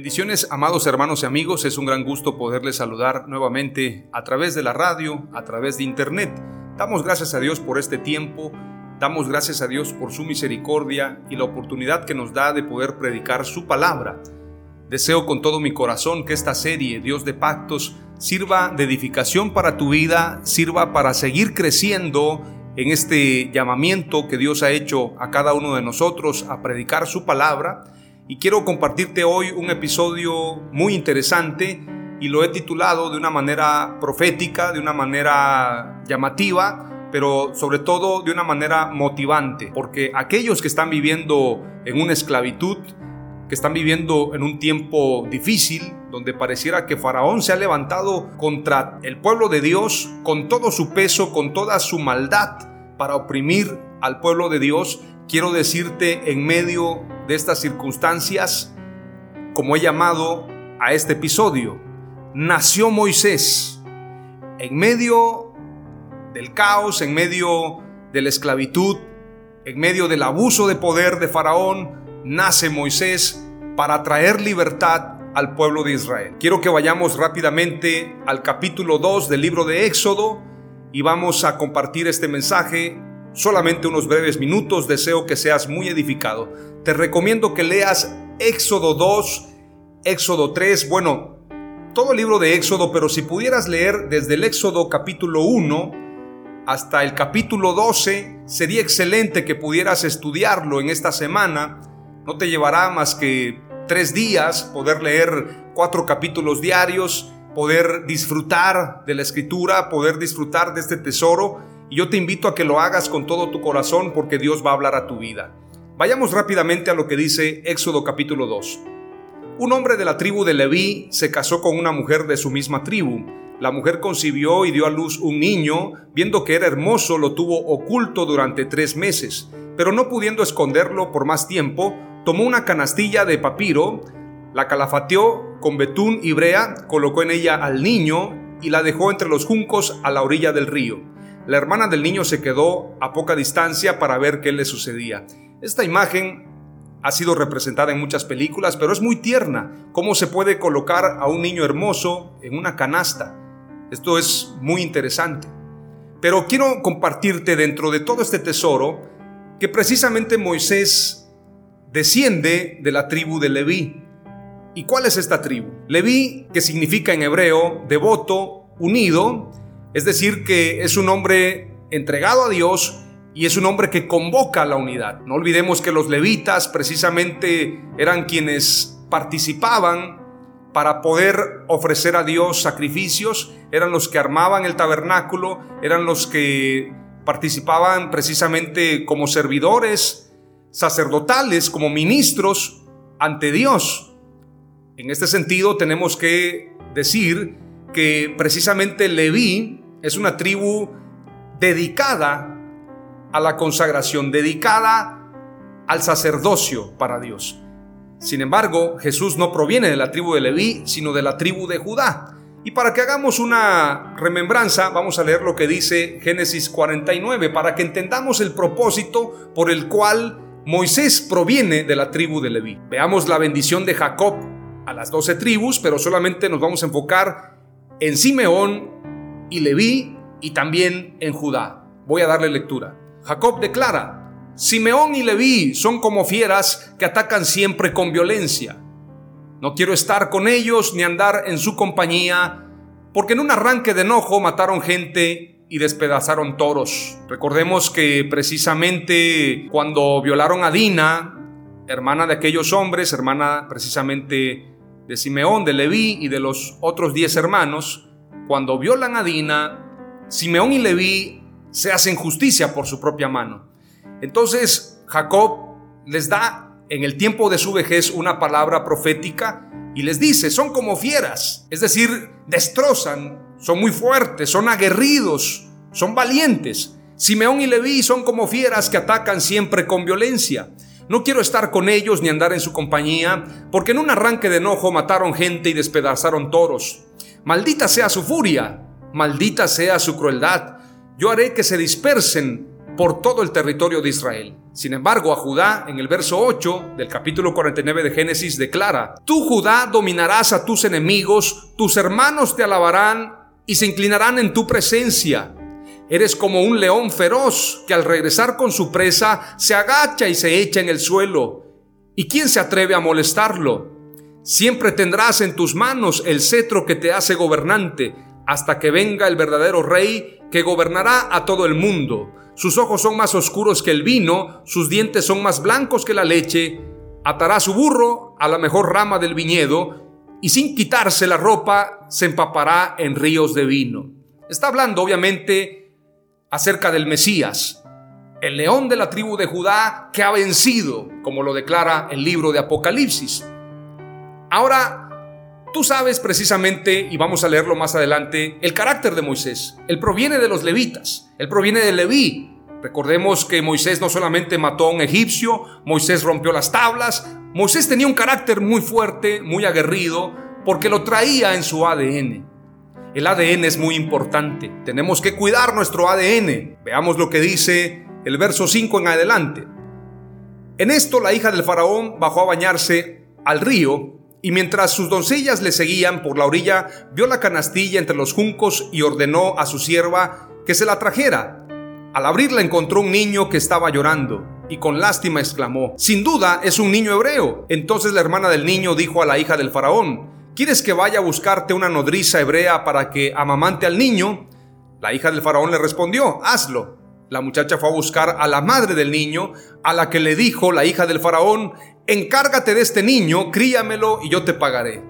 Bendiciones, amados hermanos y amigos, es un gran gusto poderles saludar nuevamente a través de la radio, a través de internet. Damos gracias a Dios por este tiempo, damos gracias a Dios por su misericordia y la oportunidad que nos da de poder predicar su palabra. Deseo con todo mi corazón que esta serie, Dios de Pactos, sirva de edificación para tu vida, sirva para seguir creciendo en este llamamiento que Dios ha hecho a cada uno de nosotros a predicar su palabra y quiero compartirte hoy un episodio muy interesante y lo he titulado de una manera profética, de una manera llamativa, pero sobre todo de una manera motivante, porque aquellos que están viviendo en una esclavitud, que están viviendo en un tiempo difícil, donde pareciera que Faraón se ha levantado contra el pueblo de Dios con todo su peso, con toda su maldad, para oprimir al pueblo de Dios, quiero decirte en medio de estas circunstancias, como he llamado a este episodio, nació Moisés en medio del caos, en medio de la esclavitud, en medio del abuso de poder de Faraón, nace Moisés para traer libertad al pueblo de Israel. Quiero que vayamos rápidamente al capítulo 2 del libro de Éxodo y vamos a compartir este mensaje solamente unos breves minutos, deseo que seas muy edificado. Te recomiendo que leas Éxodo 2, Éxodo 3, bueno, todo el libro de Éxodo, pero si pudieras leer desde el Éxodo capítulo 1 hasta el capítulo 12, sería excelente que pudieras estudiarlo en esta semana. No te llevará más que tres días poder leer cuatro capítulos diarios, poder disfrutar de la escritura, poder disfrutar de este tesoro y yo te invito a que lo hagas con todo tu corazón porque Dios va a hablar a tu vida. Vayamos rápidamente a lo que dice Éxodo capítulo 2. Un hombre de la tribu de Leví se casó con una mujer de su misma tribu. La mujer concibió y dio a luz un niño, viendo que era hermoso, lo tuvo oculto durante tres meses, pero no pudiendo esconderlo por más tiempo, tomó una canastilla de papiro, la calafateó con betún y brea, colocó en ella al niño y la dejó entre los juncos a la orilla del río. La hermana del niño se quedó a poca distancia para ver qué le sucedía. Esta imagen ha sido representada en muchas películas, pero es muy tierna. ¿Cómo se puede colocar a un niño hermoso en una canasta? Esto es muy interesante. Pero quiero compartirte dentro de todo este tesoro que precisamente Moisés desciende de la tribu de Leví. ¿Y cuál es esta tribu? Leví, que significa en hebreo devoto, unido, es decir, que es un hombre entregado a Dios y es un hombre que convoca a la unidad. No olvidemos que los levitas precisamente eran quienes participaban para poder ofrecer a Dios sacrificios, eran los que armaban el tabernáculo, eran los que participaban precisamente como servidores sacerdotales, como ministros ante Dios. En este sentido tenemos que decir que precisamente Leví es una tribu dedicada a la consagración, dedicada al sacerdocio para Dios. Sin embargo, Jesús no proviene de la tribu de Leví, sino de la tribu de Judá. Y para que hagamos una remembranza, vamos a leer lo que dice Génesis 49, para que entendamos el propósito por el cual Moisés proviene de la tribu de Leví. Veamos la bendición de Jacob a las doce tribus, pero solamente nos vamos a enfocar en Simeón y Leví y también en Judá. Voy a darle lectura. Jacob declara, Simeón y Leví son como fieras que atacan siempre con violencia. No quiero estar con ellos ni andar en su compañía, porque en un arranque de enojo mataron gente y despedazaron toros. Recordemos que precisamente cuando violaron a Dina, hermana de aquellos hombres, hermana precisamente de Simeón, de Leví y de los otros diez hermanos, cuando violan a Dina, Simeón y Leví se hacen justicia por su propia mano. Entonces Jacob les da en el tiempo de su vejez una palabra profética y les dice, son como fieras, es decir, destrozan, son muy fuertes, son aguerridos, son valientes. Simeón y Leví son como fieras que atacan siempre con violencia. No quiero estar con ellos ni andar en su compañía, porque en un arranque de enojo mataron gente y despedazaron toros. Maldita sea su furia, maldita sea su crueldad. Yo haré que se dispersen por todo el territorio de Israel. Sin embargo, a Judá, en el verso 8 del capítulo 49 de Génesis, declara, Tú Judá dominarás a tus enemigos, tus hermanos te alabarán y se inclinarán en tu presencia. Eres como un león feroz que al regresar con su presa se agacha y se echa en el suelo. ¿Y quién se atreve a molestarlo? Siempre tendrás en tus manos el cetro que te hace gobernante, hasta que venga el verdadero rey que gobernará a todo el mundo. Sus ojos son más oscuros que el vino, sus dientes son más blancos que la leche. Atará su burro a la mejor rama del viñedo y sin quitarse la ropa se empapará en ríos de vino. Está hablando obviamente acerca del Mesías, el león de la tribu de Judá que ha vencido, como lo declara el libro de Apocalipsis. Ahora, tú sabes precisamente, y vamos a leerlo más adelante, el carácter de Moisés. Él proviene de los levitas, él proviene de Leví. Recordemos que Moisés no solamente mató a un egipcio, Moisés rompió las tablas, Moisés tenía un carácter muy fuerte, muy aguerrido, porque lo traía en su ADN. El ADN es muy importante, tenemos que cuidar nuestro ADN. Veamos lo que dice el verso 5 en adelante. En esto la hija del faraón bajó a bañarse al río y mientras sus doncellas le seguían por la orilla, vio la canastilla entre los juncos y ordenó a su sierva que se la trajera. Al abrirla encontró un niño que estaba llorando y con lástima exclamó, Sin duda es un niño hebreo. Entonces la hermana del niño dijo a la hija del faraón, ¿Quieres que vaya a buscarte una nodriza hebrea para que amamante al niño? La hija del faraón le respondió, Hazlo. La muchacha fue a buscar a la madre del niño, a la que le dijo la hija del faraón, encárgate de este niño, críamelo y yo te pagaré.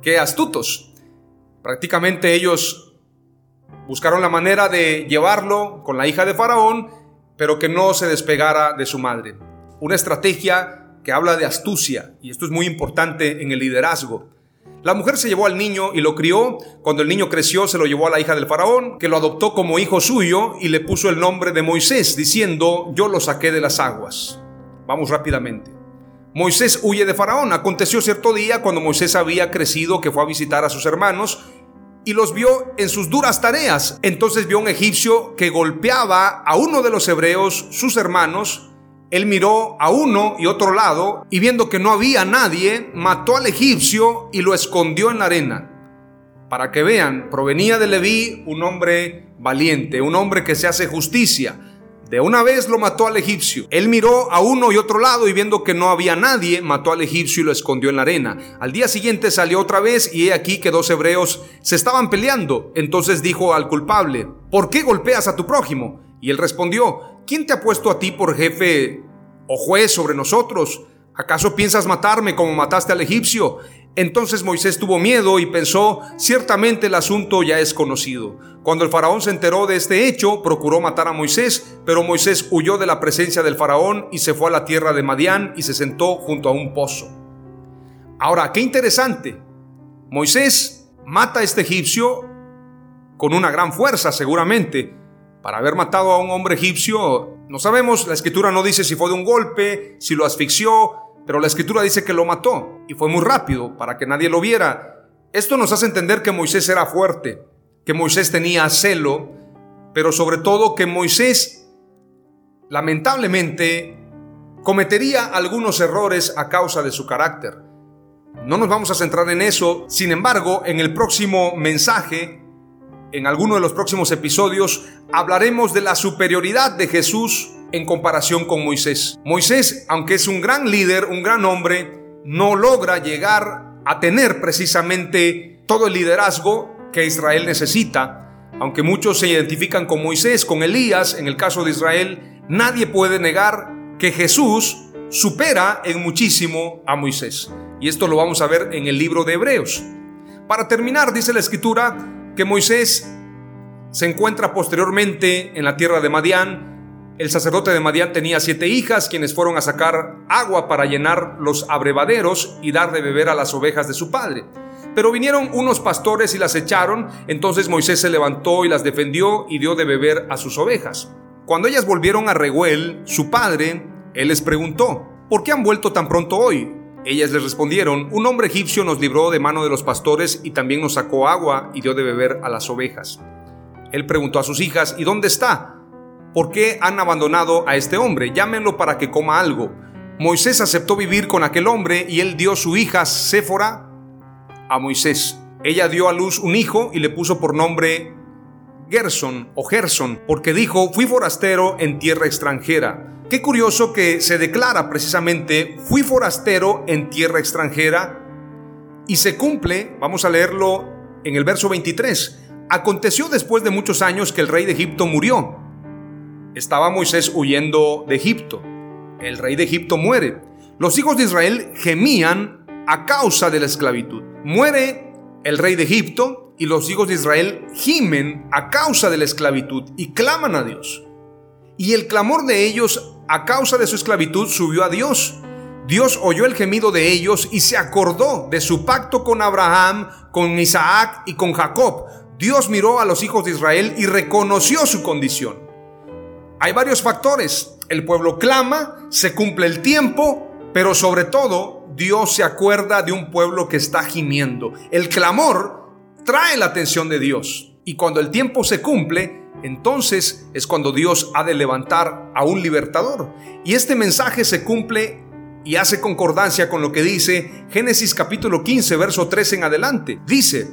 Qué astutos. Prácticamente ellos buscaron la manera de llevarlo con la hija de faraón, pero que no se despegara de su madre. Una estrategia que habla de astucia, y esto es muy importante en el liderazgo. La mujer se llevó al niño y lo crió. Cuando el niño creció, se lo llevó a la hija del faraón, que lo adoptó como hijo suyo y le puso el nombre de Moisés, diciendo, yo lo saqué de las aguas. Vamos rápidamente. Moisés huye de faraón. Aconteció cierto día cuando Moisés había crecido que fue a visitar a sus hermanos y los vio en sus duras tareas. Entonces vio un egipcio que golpeaba a uno de los hebreos, sus hermanos, él miró a uno y otro lado y viendo que no había nadie, mató al egipcio y lo escondió en la arena. Para que vean, provenía de Leví un hombre valiente, un hombre que se hace justicia. De una vez lo mató al egipcio. Él miró a uno y otro lado y viendo que no había nadie, mató al egipcio y lo escondió en la arena. Al día siguiente salió otra vez y he aquí que dos hebreos se estaban peleando. Entonces dijo al culpable, ¿por qué golpeas a tu prójimo? Y él respondió, ¿quién te ha puesto a ti por jefe o juez sobre nosotros? ¿Acaso piensas matarme como mataste al egipcio? Entonces Moisés tuvo miedo y pensó, ciertamente el asunto ya es conocido. Cuando el faraón se enteró de este hecho, procuró matar a Moisés, pero Moisés huyó de la presencia del faraón y se fue a la tierra de Madián y se sentó junto a un pozo. Ahora, qué interesante. Moisés mata a este egipcio con una gran fuerza seguramente, para haber matado a un hombre egipcio, no sabemos, la escritura no dice si fue de un golpe, si lo asfixió, pero la escritura dice que lo mató y fue muy rápido para que nadie lo viera. Esto nos hace entender que Moisés era fuerte, que Moisés tenía celo, pero sobre todo que Moisés lamentablemente cometería algunos errores a causa de su carácter. No nos vamos a centrar en eso, sin embargo, en el próximo mensaje, en alguno de los próximos episodios, hablaremos de la superioridad de Jesús en comparación con Moisés. Moisés, aunque es un gran líder, un gran hombre, no logra llegar a tener precisamente todo el liderazgo que Israel necesita. Aunque muchos se identifican con Moisés, con Elías, en el caso de Israel, nadie puede negar que Jesús supera en muchísimo a Moisés. Y esto lo vamos a ver en el libro de Hebreos. Para terminar, dice la escritura que Moisés se encuentra posteriormente en la tierra de Madián. El sacerdote de Madián tenía siete hijas, quienes fueron a sacar agua para llenar los abrevaderos y dar de beber a las ovejas de su padre. Pero vinieron unos pastores y las echaron, entonces Moisés se levantó y las defendió y dio de beber a sus ovejas. Cuando ellas volvieron a Reguel, su padre, él les preguntó, ¿por qué han vuelto tan pronto hoy? Ellas les respondieron, un hombre egipcio nos libró de mano de los pastores y también nos sacó agua y dio de beber a las ovejas. Él preguntó a sus hijas, ¿y dónde está? ¿Por qué han abandonado a este hombre? Llámenlo para que coma algo. Moisés aceptó vivir con aquel hombre y él dio su hija Séfora a Moisés. Ella dio a luz un hijo y le puso por nombre Gerson o Gerson, porque dijo, fui forastero en tierra extranjera. Qué curioso que se declara precisamente, fui forastero en tierra extranjera, y se cumple, vamos a leerlo en el verso 23, aconteció después de muchos años que el rey de Egipto murió. Estaba Moisés huyendo de Egipto. El rey de Egipto muere. Los hijos de Israel gemían a causa de la esclavitud. Muere el rey de Egipto, y los hijos de Israel gimen a causa de la esclavitud y claman a Dios. Y el clamor de ellos a causa de su esclavitud subió a Dios. Dios oyó el gemido de ellos y se acordó de su pacto con Abraham, con Isaac y con Jacob. Dios miró a los hijos de Israel y reconoció su condición. Hay varios factores. El pueblo clama, se cumple el tiempo, pero sobre todo Dios se acuerda de un pueblo que está gimiendo. El clamor trae la atención de Dios. Y cuando el tiempo se cumple, entonces es cuando Dios ha de levantar a un libertador. Y este mensaje se cumple y hace concordancia con lo que dice Génesis capítulo 15, verso 13 en adelante. Dice,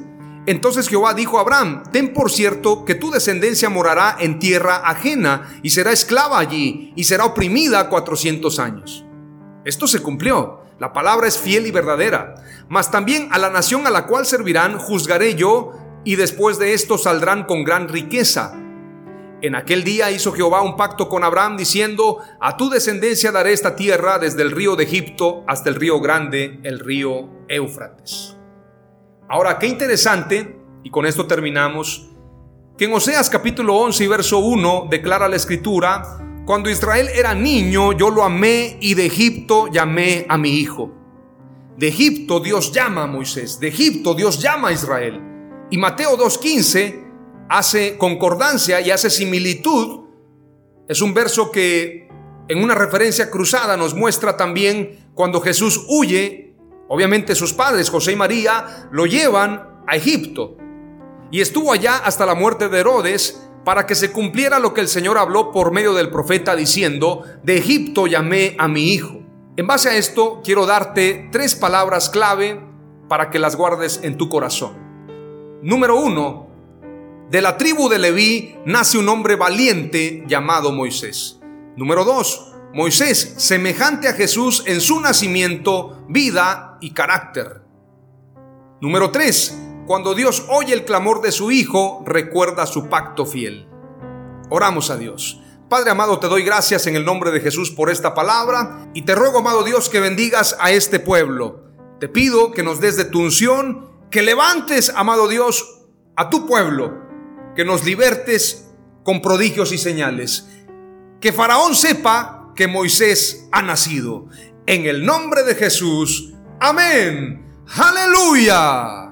entonces Jehová dijo a Abraham, ten por cierto que tu descendencia morará en tierra ajena y será esclava allí y será oprimida cuatrocientos años. Esto se cumplió. La palabra es fiel y verdadera. Mas también a la nación a la cual servirán juzgaré yo, y después de esto saldrán con gran riqueza. En aquel día hizo Jehová un pacto con Abraham diciendo, a tu descendencia daré esta tierra desde el río de Egipto hasta el río grande, el río Éufrates. Ahora, qué interesante, y con esto terminamos, que en Oseas capítulo 11 y verso 1 declara la escritura, cuando Israel era niño, yo lo amé y de Egipto llamé a mi hijo. De Egipto Dios llama a Moisés, de Egipto Dios llama a Israel. Y Mateo 2.15 hace concordancia y hace similitud. Es un verso que en una referencia cruzada nos muestra también cuando Jesús huye, obviamente sus padres, José y María, lo llevan a Egipto. Y estuvo allá hasta la muerte de Herodes, para que se cumpliera lo que el Señor habló por medio del profeta diciendo, de Egipto llamé a mi hijo. En base a esto, quiero darte tres palabras clave para que las guardes en tu corazón. Número uno, de la tribu de Leví nace un hombre valiente llamado Moisés. Número dos, Moisés, semejante a Jesús en su nacimiento, vida y carácter. Número tres, cuando Dios oye el clamor de su Hijo, recuerda su pacto fiel. Oramos a Dios. Padre amado, te doy gracias en el nombre de Jesús por esta palabra y te ruego, amado Dios, que bendigas a este pueblo. Te pido que nos des de tu unción, que levantes, amado Dios, a tu pueblo, que nos libertes con prodigios y señales. Que Faraón sepa que Moisés ha nacido. En el nombre de Jesús. Amén. Aleluya.